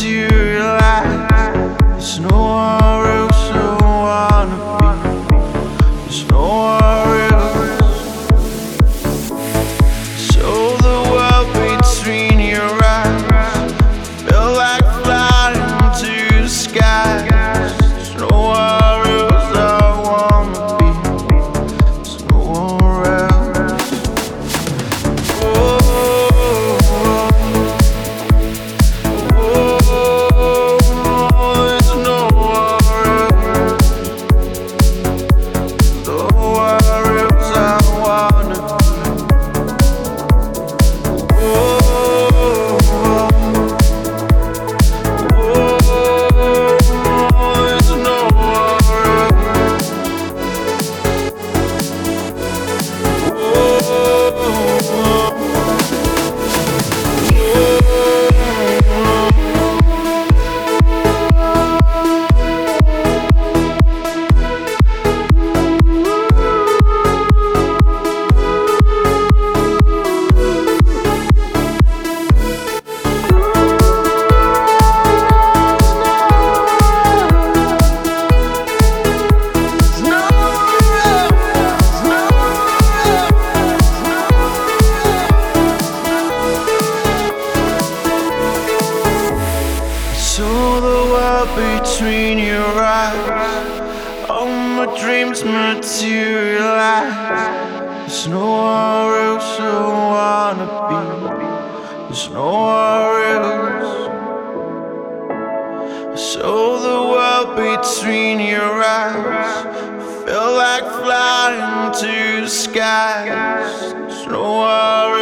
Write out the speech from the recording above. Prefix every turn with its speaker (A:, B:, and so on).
A: materialize. Saw the world between your eyes. All my dreams materialize. There's nowhere else I wanna be. There's nowhere else. Saw the world between your eyes. Felt like flying to the skies. There's nowhere else